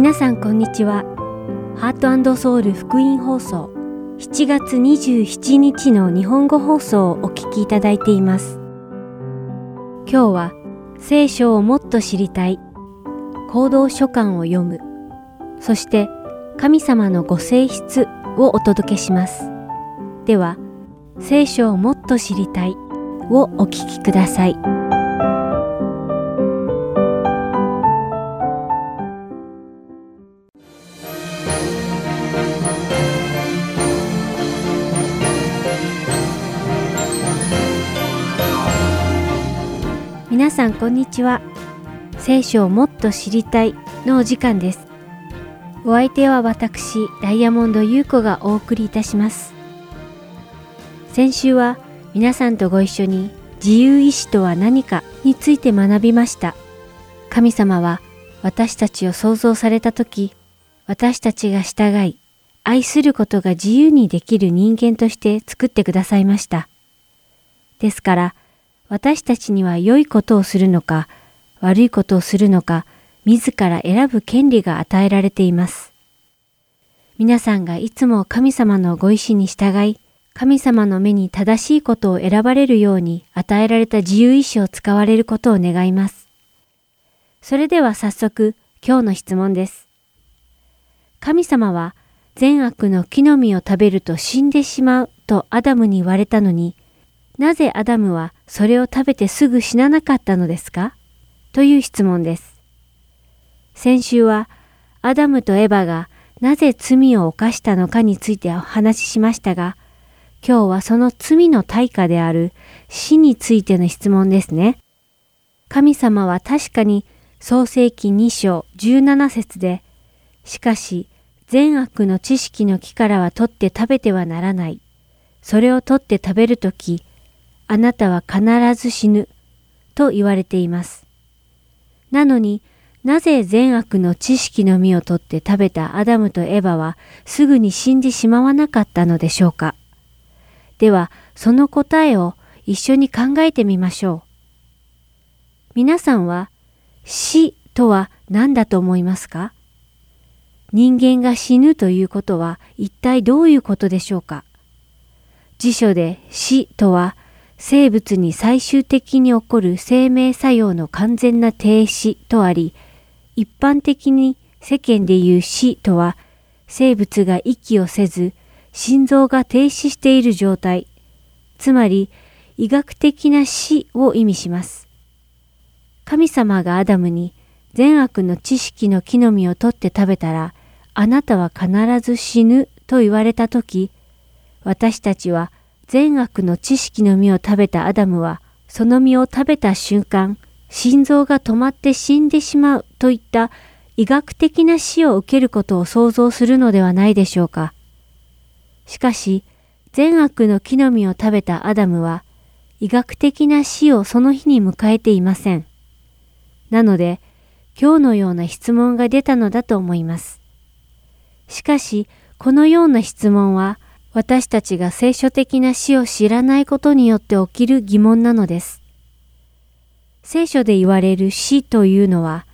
皆さんこんにちは。ハートソウル福音放送7月27日の日本語放送をお聞きいただいています。今日は聖書をもっと知りたい行動書簡を読むそして神様のご性質をお届けします。では聖書をもっと知りたいをお聞きください。さんこんにちは。聖書をもっと知りたいのお時間です。お相手は私、ダイヤモンド優子がお送りいたします。先週は皆さんとご一緒に自由意志とは何かについて学びました。神様は私たちを創造された時、私たちが従い、愛することが自由にできる人間として作ってくださいました。ですから、私たちには良いことをするのか悪いことをするのか自ら選ぶ権利が与えられています。皆さんがいつも神様のご意志に従い、神様の目に正しいことを選ばれるように与えられた自由意志を使われることを願います。それでは早速今日の質問です。神様は善悪の木の実を食べると死んでしまうとアダムに言われたのに、なぜアダムはそれを食べてすぐ死ななかったのですか？という質問です。先週はアダムとエバがなぜ罪を犯したのかについてお話ししましたが、今日はその罪の対価である死についての質問ですね。神様は確かに創世記2章17節で、しかし善悪の知識の木からは取って食べてはならない。それを取って食べるとき、あなたは必ず死ぬと言われています。なのになぜ善悪の知識の実を取って食べたアダムとエバはすぐに死んでしまわなかったのでしょうかではその答えを一緒に考えてみましょう。皆さんは死とは何だと思いますか？人間が死ぬということは一体どういうことでしょうか？辞書で死とは生物に最終的に起こる生命作用の完全な停止とあり、一般的に世間でいう死とは、生物が息をせず、心臓が停止している状態、つまり医学的な死を意味します。神様がアダムに善悪の知識の木の実を取って食べたら、あなたは必ず死ぬと言われたとき、私たちは善悪の知識の実を食べたアダムは、その実を食べた瞬間、心臓が止まって死んでしまうといった医学的な死を受けることを想像するのではないでしょうか。しかし、善悪の木の実を食べたアダムは、医学的な死をその日に迎えていません。なので、今日のような質問が出たのだと思います。しかし、このような質問は、私たちが聖書的な死を知らないことによって起きる疑問なのです。聖書で言われる死というのは、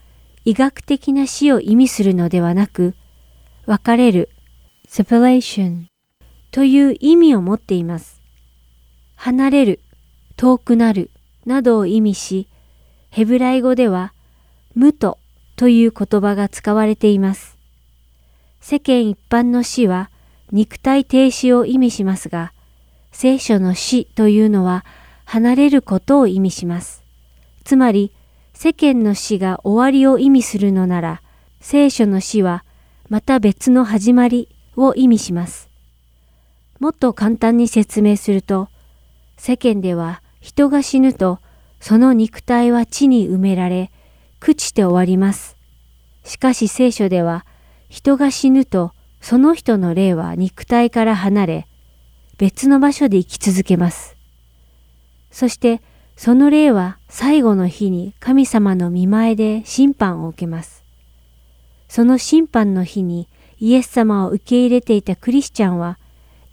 医学的な死を意味するのではなく、別れる、separation という意味を持っています。離れる、遠くなるなどを意味し、ヘブライ語では、無とという言葉が使われています。世間一般の死は、肉体停止を意味しますが、聖書の死というのは離れることを意味します。つまり、世間の死が終わりを意味するのなら、聖書の死はまた別の始まりを意味します。もっと簡単に説明すると、世間では人が死ぬと、その肉体は地に埋められ、朽ちて終わります。しかし聖書では、人が死ぬと、その人の霊は肉体から離れ、別の場所で生き続けます。そして、その霊は最後の日に神様の見前で審判を受けます。その審判の日にイエス様を受け入れていたクリスチャンは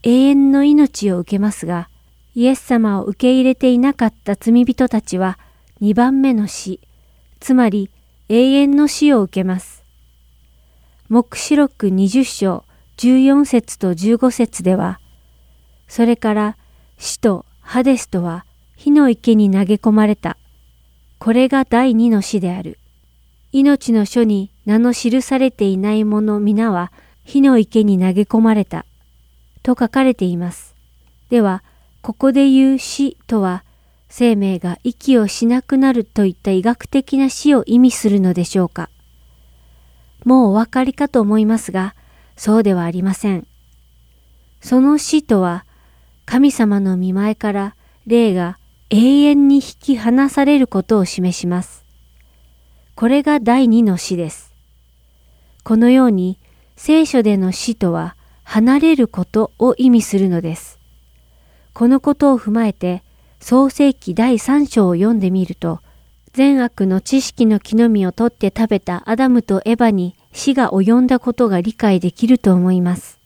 永遠の命を受けますが、イエス様を受け入れていなかった罪人たちは2番目の死、つまり永遠の死を受けます。目視録20章14節と15節では、それから死とハデスとは火の池に投げ込まれた。これが第二の死である。命の書に名の記されていない者皆は火の池に投げ込まれた。と書かれています。では、ここで言う死とは、生命が息をしなくなるといった医学的な死を意味するのでしょうか。もうお分かりかと思いますが、そうではありません。その死とは、神様の見前から霊が永遠に引き離されることを示します。これが第二の死です。このように聖書での死とは離れることを意味するのです。このことを踏まえて創世記第3章を読んでみると、善悪の知識の木の実を取って食べたアダムとエバに死が及んだことが理解できると思います。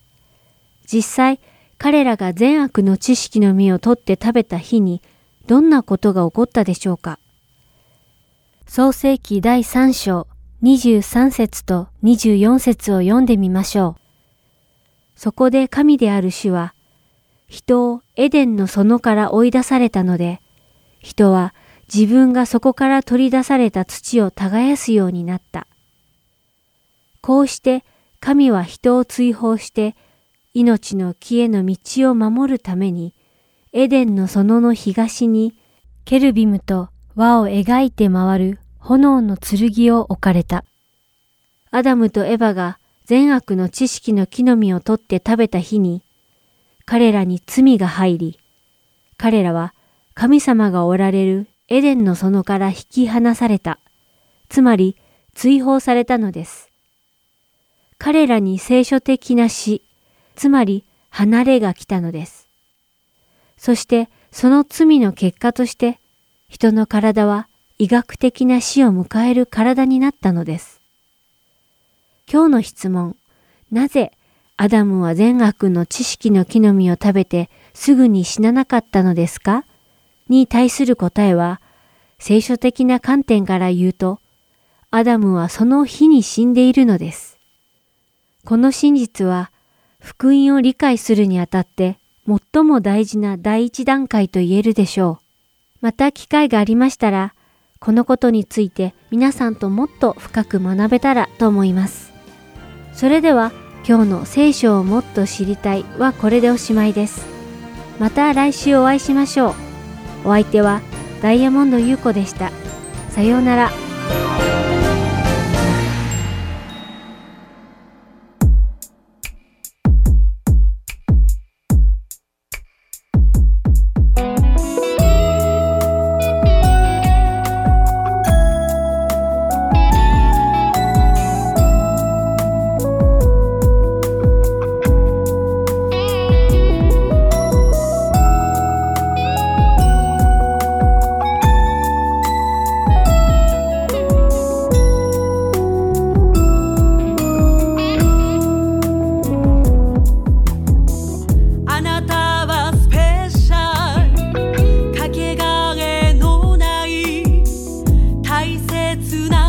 実際、彼らが善悪の知識の実を取って食べた日にどんなことが起こったでしょうか創世記第3章23節と24節を読んでみましょう。そこで神である主は、人をエデンの園から追い出されたので、人は自分がそこから取り出された土を耕すようになった。こうして神は人を追放して命の木への道を守るためにエデンの園の東にケルビムと輪を描いて回る炎の剣を置かれた。アダムとエバが善悪の知識の木の実を取って食べた日に、彼らに罪が入り、彼らは神様がおられるエデンの園から引き離された。つまり追放されたのです。彼らに聖書的な死、つまり離れが来たのです。そしてその罪の結果として人の体は医学的な死を迎える体になったのです。今日の質問、なぜアダムは善悪の知識の木の実を食べてすぐに死ななかったのですか？に対する答えは、聖書的な観点から言うと、アダムはその日に死んでいるのです。この真実は、福音を理解するにあたって最も大事な第一段階と言えるでしょう。また機会がありましたら、このことについて皆さんともっと深く学べたらと思います。それでは今日の聖書をもっと知りたいはこれでおしまいです。また来週お会いしましょう。お相手はダイヤモンド優子でした。さようなら。切な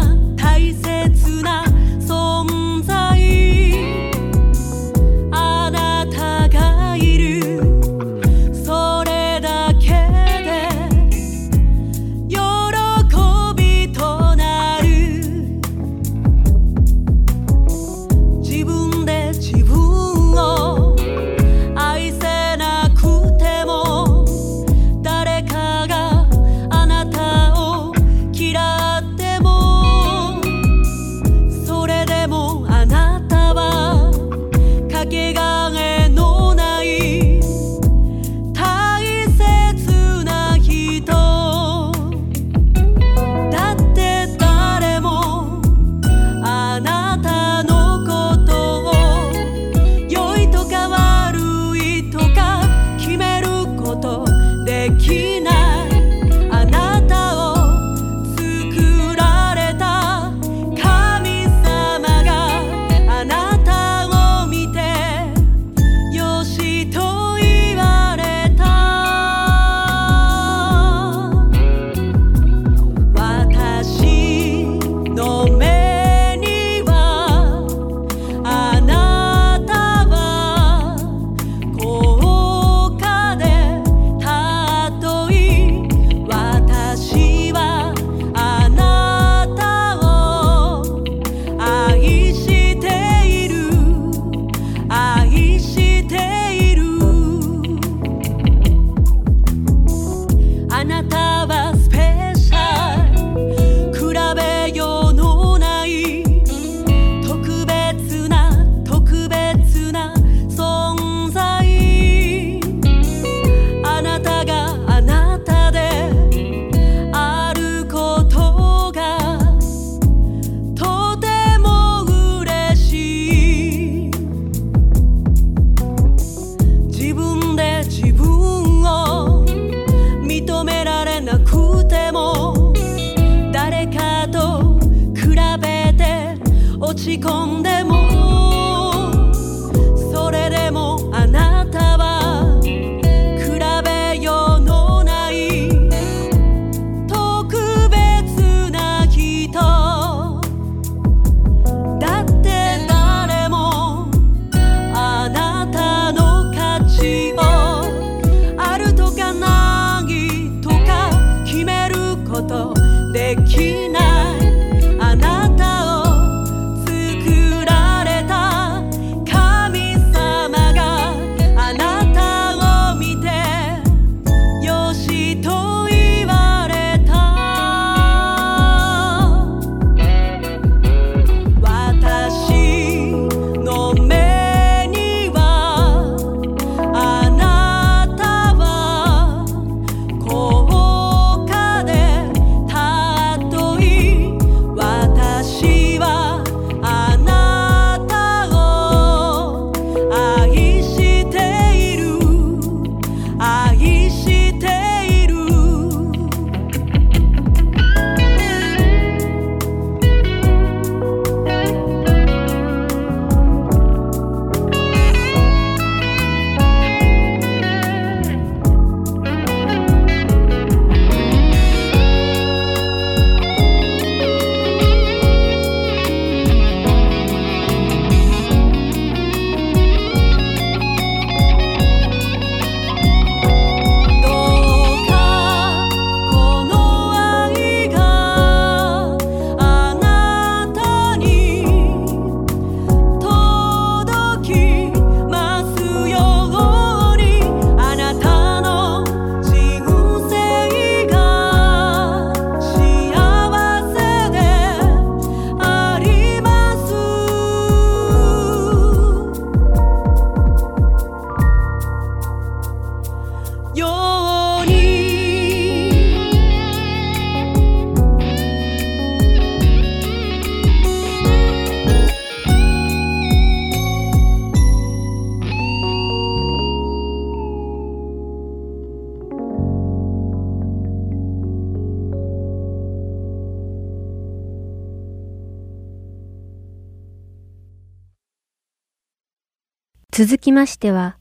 続きましては、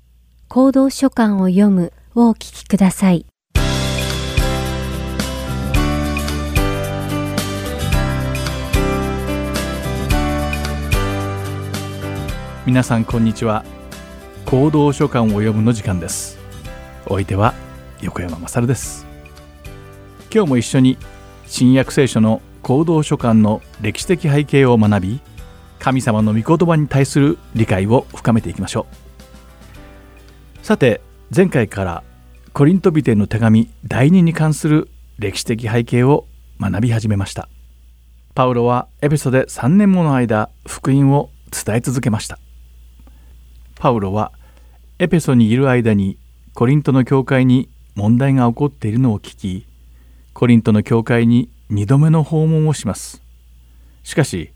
行動書簡を読むをお聞きください。皆さんこんにちは。行動書簡を読むの時間です。お相手は横山まさるです。今日も一緒に新約聖書の行動書簡の歴史的背景を学び神様の御言葉に対する理解を深めていきましょう。さて前回からコリントビテの手紙第2に関する歴史的背景を学び始めました。パウロはエペソで3年もの間福音を伝え続けました。パウロはエペソにいる間にコリントの教会に問題が起こっているのを聞きコリントの教会に2度目の訪問をします。しかし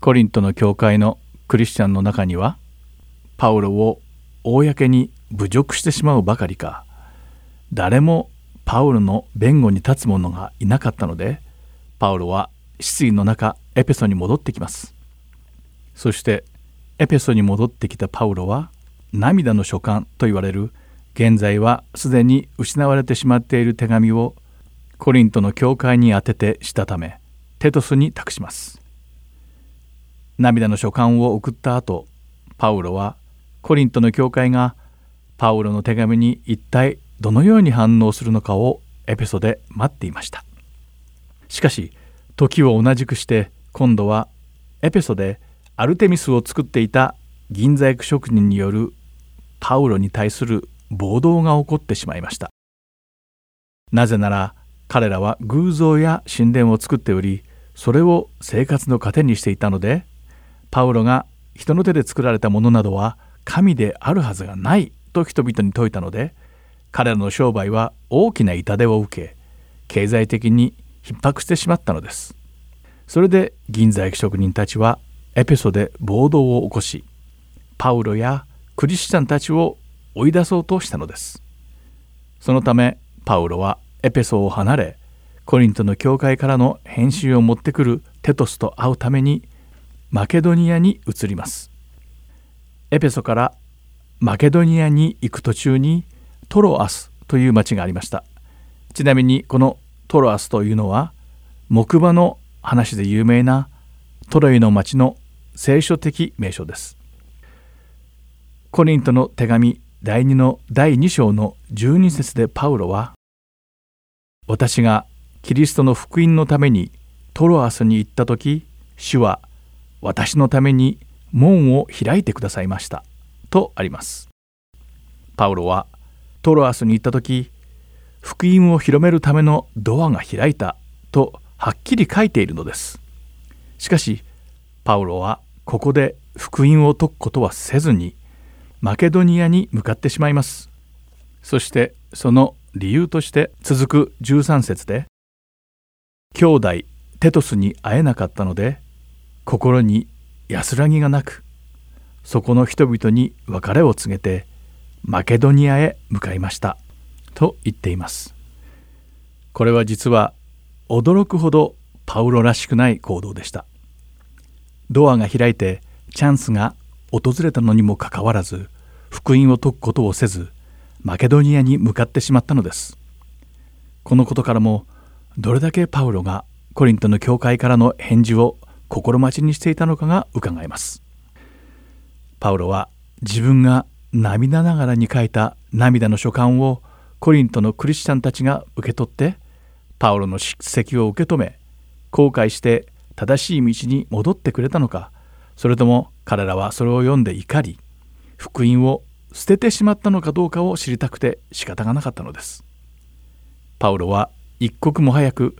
コリントの教会のクリスチャンの中にはパウロを公に侮辱してしまうばかりか。誰もパウロの弁護に立つ者がいなかったのでパウロは失意の中エペソに戻ってきます。そしてエペソに戻ってきたパウロは涙の書簡と言われる。現在はすでに失われてしまっている手紙をコリントの教会に宛ててしたためテトスに託します。涙の書簡を送った後パウロはコリントの教会がパウロの手紙に一体どのように反応するのかをエペソで待っていました。しかし時を同じくして今度はエペソでアルテミスを作っていた銀細工職人によるパウロに対する暴動が起こってしまいました。なぜなら彼らは偶像や神殿を作っておりそれを生活の糧にしていたのでパウロが人の手で作られたものなどは神であるはずがないと人々に説いたので彼らの商売は大きな痛手を受け経済的に逼迫してしまったのです。それで銀細工職人たちはエペソで暴動を起こしパウロやクリスチャンたちを追い出そうとしたのです。そのためパウロはエペソを離れコリントの教会からの返信を持ってくるテトスと会うためにマケドニアに移ります。エペソからマケドニアに行く途中にトロアスという町がありました。ちなみにこのトロアスというのは木馬の話で有名なトロイの町の聖書的名称です。コリントの手紙第2の第2章の12節でパウロは私がキリストの福音のためにトロアスに行った時主は私のために門を開いてくださいました。とあります。パウロはトロアスに行った時福音を広めるためのドアが開いたとはっきり書いているのです。しかしパウロはここで福音を説くことはせずにマケドニアに向かってしまいます。そしてその理由として続く13節で兄弟テトスに会えなかったので心に安らぎがなくそこの人々に別れを告げてマケドニアへ向かいましたと言っています。これは実は驚くほどパウロらしくない行動でした。ドアが開いてチャンスが訪れたのにもかかわらず福音を説くことをせずマケドニアに向かってしまったのです。このことからもどれだけパウロがコリントの教会からの返事を心待ちにしていたのかが伺えます。パウロは自分が涙ながらに書いた涙の書簡をコリントのクリスチャンたちが受け取ってパウロの叱責を受け止め後悔して正しい道に戻ってくれたのかそれとも彼らはそれを読んで怒り福音を捨ててしまったのかどうかを知りたくて仕方がなかったのです。パウロは一刻も早く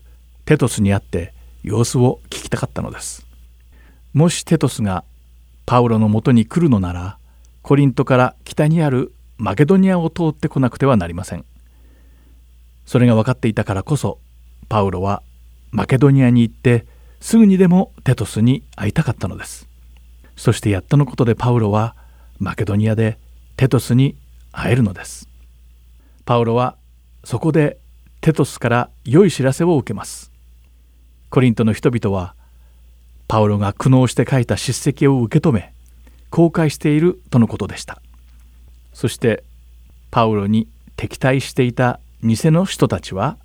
テトスに会って様子を聞きたかったのです。もしテトスがパウロのもとに来るのならコリントから北にあるマケドニアを通ってこなくてはなりません。それが分かっていたからこそパウロはマケドニアに行ってすぐにでもテトスに会いたかったのです。そしてやっとのことでパウロはマケドニアでテトスに会えるのです。パウロはそこでテトスから良い知らせを受けます。コリントの人々はパウロが苦悩して書いた叱責を受け止め公開しているとのことでした。そしてパウロに敵対していた偽の人たちは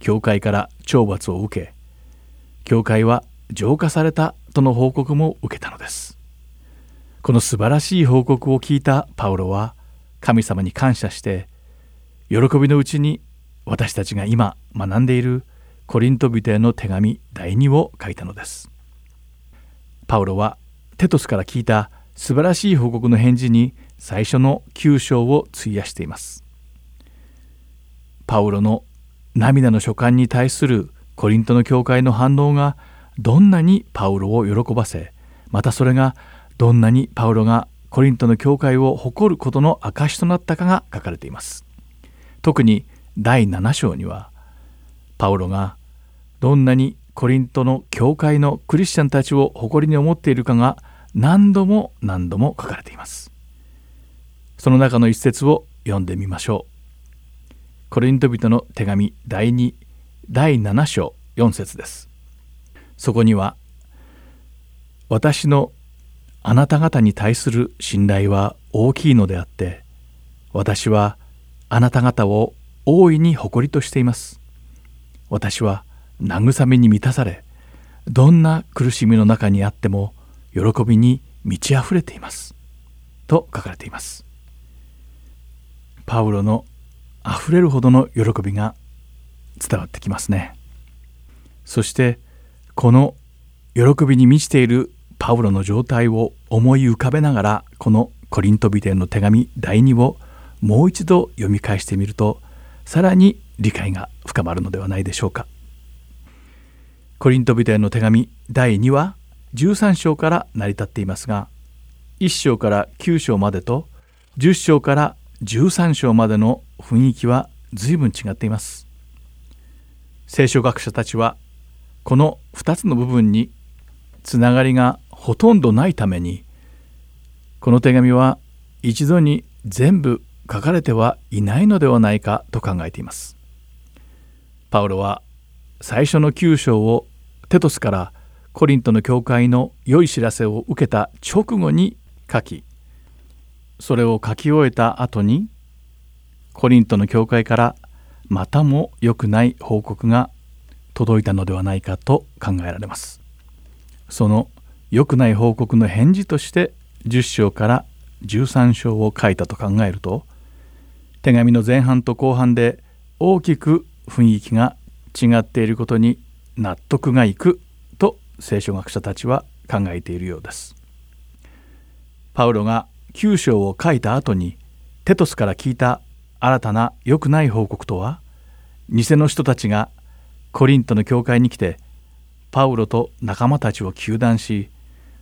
教会から懲罰を受け教会は浄化されたとの報告も受けたのです。この素晴らしい報告を聞いたパウロは神様に感謝して喜びのうちに私たちが今学んでいるコリント人への手紙第2を書いたのです。パウロはテトスから聞いた素晴らしい報告の返事に最初の9章を費やしています。パウロの涙の書簡に対するコリントの教会の反応がどんなにパウロを喜ばせまたそれがどんなにパウロがコリントの教会を誇ることの証となったかが書かれています。特に第7章にはパウロがどんなにコリントの教会のクリスチャンたちを誇りに思っているかが何度も何度も書かれています。その中の一節を読んでみましょう。コリント人の手紙第2第7章4節です。そこには私のあなた方に対する信頼は大きいのであって私はあなた方を大いに誇りとしています。私は慰めに満たされどんな苦しみの中にあっても喜びに満ち溢れています。と書かれています。パウロのあふれるほどの喜びが伝わってきますね。そしてこの喜びに満ちているパウロの状態を思い浮かべながらこのコリント人への手紙第2をもう一度読み返してみるとさらに理解が深まるのではないでしょうか。コリント人への手紙第2は13章から成り立っていますが1章から9章までと10章から13章までの雰囲気は随分違っています聖書学者たちはこの2つの部分につながりがほとんどないためにこの手紙は一度に全部書かれてはいないのではないかと考えています。パウロは最初の9章をテトスからコリントの教会の良い知らせを受けた直後に書きそれを書き終えた後にコリントの教会からまたも良くない報告が届いたのではないかと考えられます。その良くない報告の返事として10章から13章を書いたと考えると手紙の前半と後半で大きく雰囲気が違っていることに納得がいくと聖書学者たちは考えているようです。パウロが9章を書いた後にテトスから聞いた新たな良くない報告とは偽の人たちがコリントの教会に来てパウロと仲間たちを糾弾し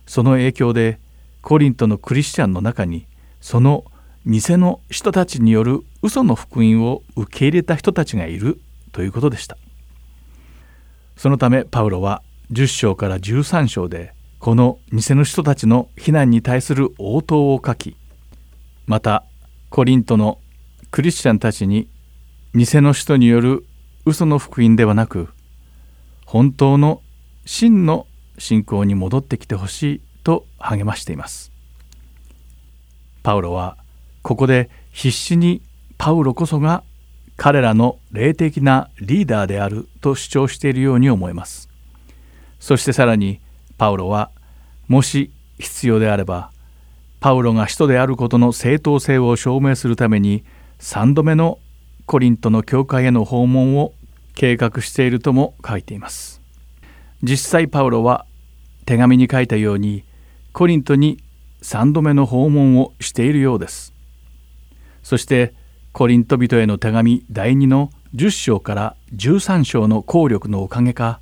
その影響でコリントのクリスチャンの中にその偽の人たちによる嘘の福音を受け入れた人たちがいるということでしたそのためパウロは10章から13章でこの偽の人たちの非難に対する応答を書きまたコリントのクリスチャンたちに偽の人による嘘の福音ではなく本当の真の信仰に戻ってきてほしいと励ましています。パウロはここで必死にパウロこそが彼らの霊的なリーダーであると主張しているように思えます。そしてさらにパウロはもし必要であればパウロが使徒であることの正当性を証明するために3度目のコリントの教会への訪問を計画しているとも書いています。実際パウロは手紙に書いたようにコリントに3度目の訪問をしているようです。そしてコリント人への手紙第2の10章から13章の効力のおかげか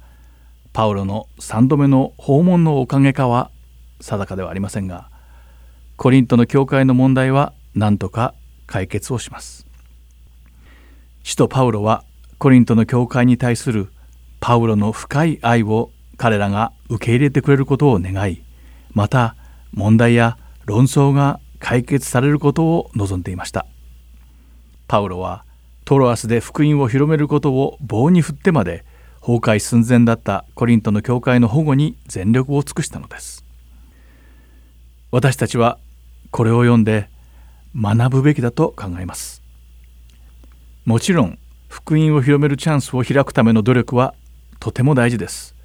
パウロの3度目の訪問のおかげかは定かではありませんがコリントの教会の問題は何とか解決をします。使徒パウロはコリントの教会に対するパウロの深い愛を彼らが受け入れてくれることを願いまた問題や論争が解決されることを望んでいました。パウロはトロアスで福音を広めることを棒に振ってまで崩壊寸前だったコリントの教会の保護に全力を尽くしたのです。私たちはこれを読んで学ぶべきだと考えます。もちろん福音を広めるチャンスを開くための努力はとても大事です。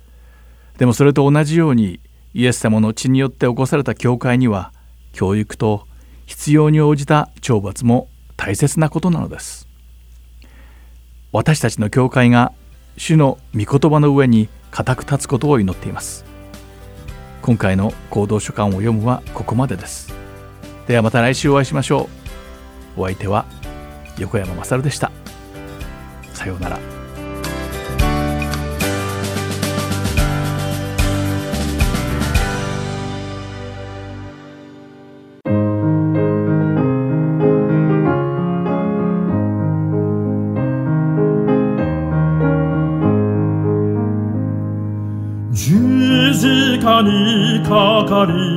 でもそれと同じようにイエス様の血によって起こされた教会には教育と必要に応じた懲罰も大切なことなのです。私たちの教会が主の御言葉の上に固く立つことを祈っています。今回の行動書簡を読むはここまでです。ではまた来週お会いしましょう。お相手は横山勝でした。さようなら。か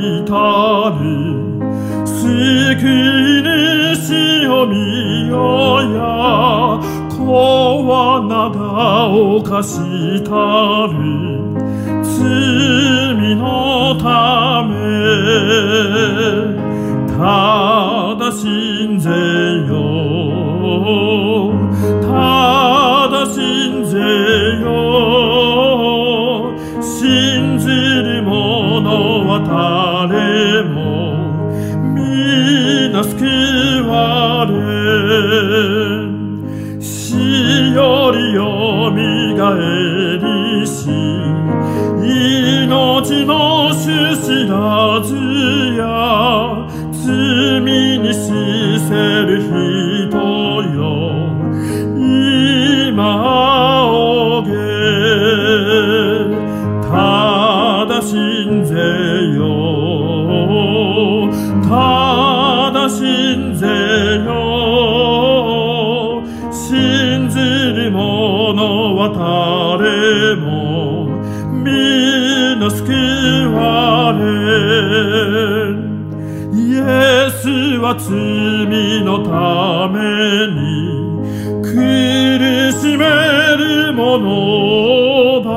救われ死よりよみがえ罪のために苦しめるものだ。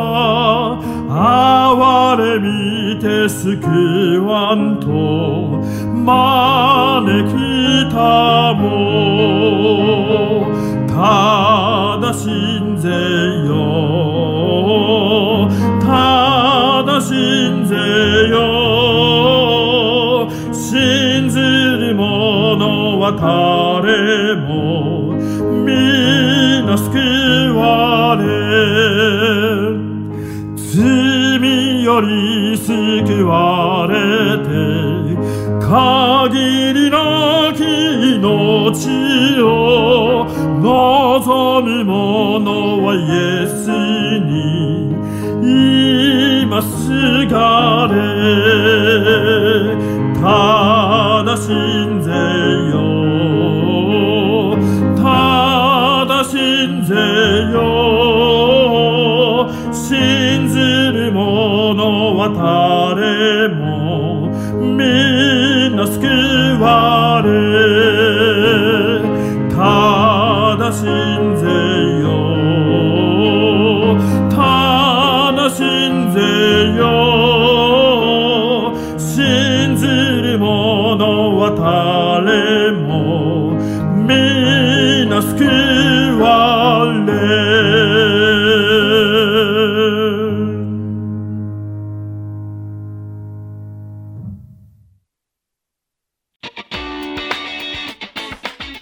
哀れて救わんと。者は誰も皆救われ。罪より救われて限りなき命を望む者はイエスに今すがれ。者は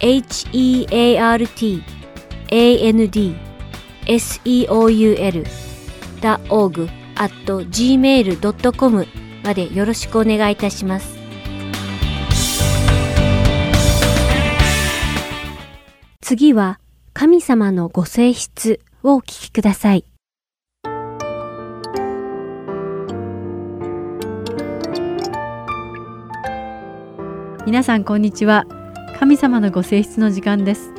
heartandseoul.org at gmail.com までよろしくお願いいたします。次は神様のご性質をお聞きください。皆さんこんにちは神様のご性質の時間です。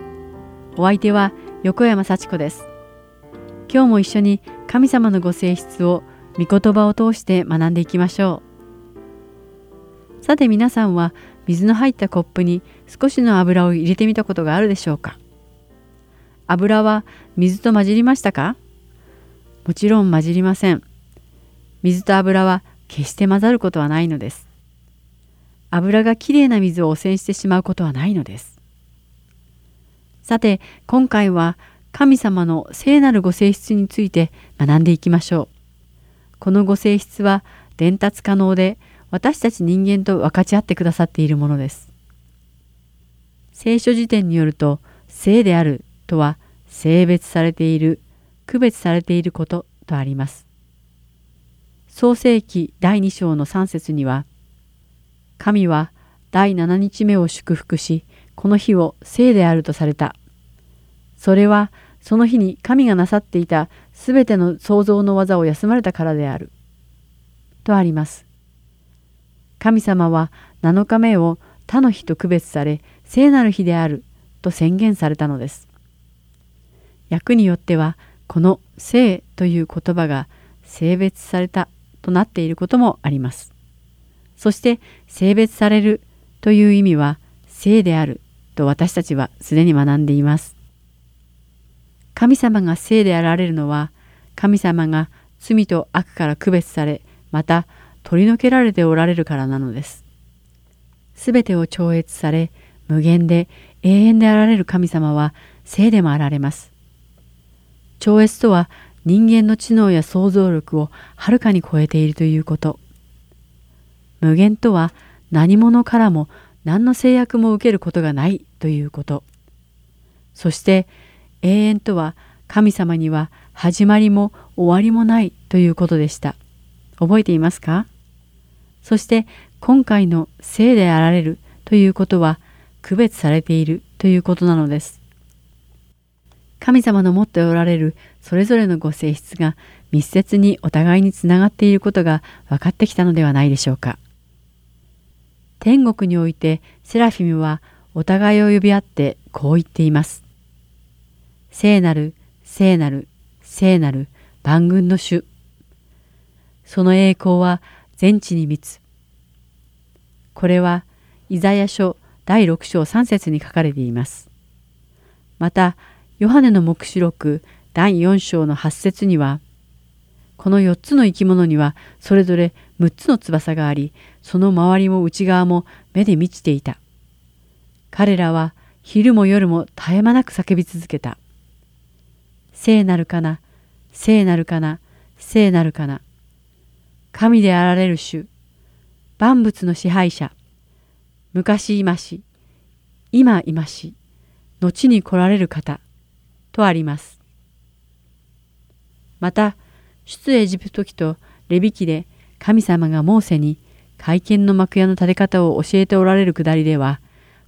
お相手は横山幸子です。今日も一緒に神様のご性質を御言葉を通して学んでいきましょう。さて皆さんは水の入ったコップに少しの油を入れてみたことがあるでしょうか。油は水と混じりましたか？もちろん混じりません。水と油は決して混ざることはないのです。油がきれいな水を汚染してしまうことはないのです。さて今回は神様の聖なるご性質について学んでいきましょう。このご性質は伝達可能で私たち人間と分かち合ってくださっているものです。聖書辞典によると聖であるとは性別されている区別されていることとあります。創世記第2章の3節には神は第7日目を祝福し、この日を聖であるとされた。それはその日に神がなさっていたすべての創造の技を休まれたからである。とあります。神様は7日目を他の日と区別され聖なる日であると宣言されたのです。訳によってはこの聖という言葉が性別されたとなっていることもあります。そして性別されるという意味は性であると私たちはすでに学んでいます。神様が性であられるのは神様が罪と悪から区別されまた取り除けられておられるからなのです。すべてを超越され無限で永遠であられる神様は性でもあられます。超越とは人間の知能や想像力をはるかに超えているということ。無限とは何者からも何の制約も受けることがないということ。そして永遠とは神様には始まりも終わりもないということでした。覚えていますか？そして今回の聖であられるということは区別されているということなのです。神様の持っておられるそれぞれのご性質が密接にお互いにつながっていることが分かってきたのではないでしょうか。天国においてセラフィムはお互いを呼び合ってこう言っています。聖なる、聖なる、聖なる万軍の主。その栄光は全地に満つ。これはイザヤ書第6章3節に書かれています。また、ヨハネの黙示録第4章の8節には、この4つの生き物にはそれぞれ6つの翼があり、その周りも内側も目で満ちていた。彼らは昼も夜も絶え間なく叫び続けた。聖なるかな、聖なるかな、聖なるかな。神であられる主、万物の支配者、昔いまし、今いまし、後に来られる方、とあります。また、出エジプト記とレビ記で神様がモーセに会見の幕屋の建て方を教えておられるくだりでは、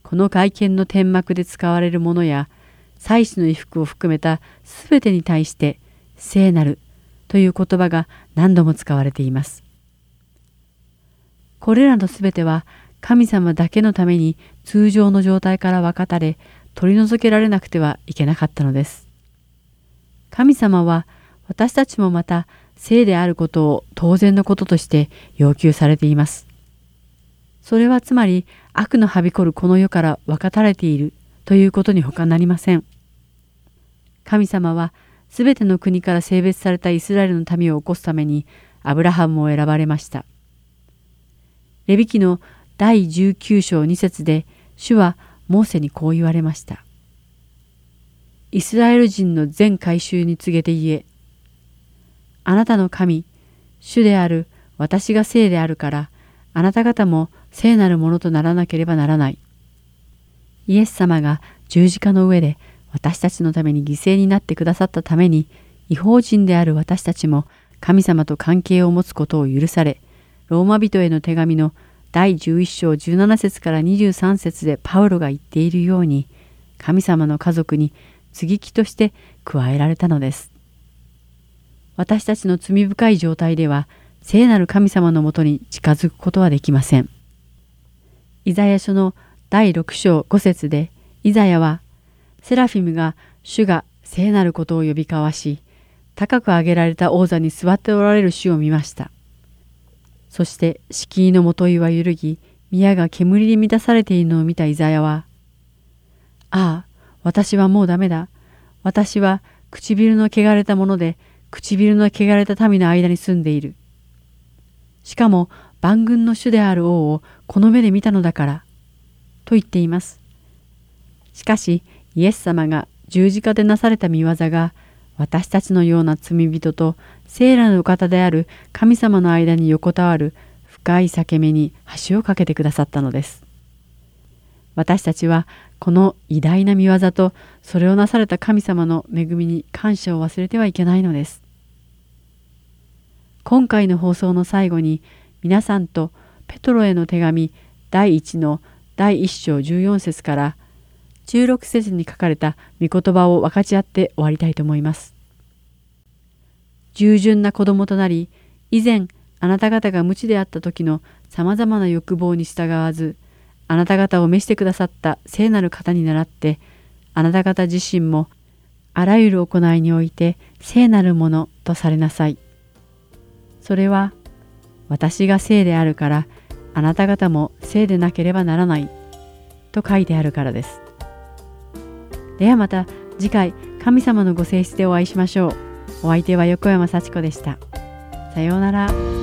この会見の天幕で使われるものや、祭祀の衣服を含めたすべてに対して聖なるという言葉が何度も使われています。これらのすべては神様だけのために通常の状態から分かたれ取り除けられなくてはいけなかったのです。神様は私たちもまた聖であることを当然のこととして要求されています。それはつまり悪のはびこるこの世から分かたれているということに他なりません。神様はすべての国から性別されたイスラエルの民を起こすためにアブラハムを選ばれました。レビ記の第19章2節で主はモーセにこう言われました。イスラエル人の全改宗に告げて言え。あなたの神、主である私が聖であるから、あなた方も聖なるものとならなければならない。イエス様が十字架の上で私たちのために犠牲になってくださったために、違法人である私たちも神様と関係を持つことを許され、ローマ人への手紙の第11章17節から23節でパウロが言っているように、神様の家族に接ぎ木として加えられたのです。私たちの罪深い状態では、聖なる神様のもとに近づくことはできません。イザヤ書の第6章5節で、イザヤは、セラフィムが主が聖なることを呼び交わし、高く上げられた王座に座っておられる主を見ました。そして敷居のもといは揺るぎ、宮が煙で満たされているのを見たイザヤは、ああ、私はもうダメだ。私は唇の汚れたもので、唇の汚れた民の間に住んでいる。しかも万軍の主である王をこの目で見たのだから、と言っています。しかし、イエス様が十字架でなされた見業が、私たちのような罪人と聖なるお方である神様の間に横たわる深い裂け目に橋を架けてくださったのです。私たちはこの偉大な見業とそれをなされた神様の恵みに感謝を忘れてはいけないのです。今回の放送の最後に皆さんとペトロへの手紙第1の第1章14節から16節に書かれた御言葉を分かち合って終わりたいと思います。従順な子供となり、以前あなた方が無知であった時のさまざまな欲望に従わず、あなた方を召してくださった聖なる方に倣って、あなた方自身もあらゆる行いにおいて聖なるものとされなさい。それは、私が聖であるから、あなた方も聖でなければならないと書いてあるからです。ではまた次回神様のご性質でお会いしましょう。お相手は横山幸子でした。さようなら。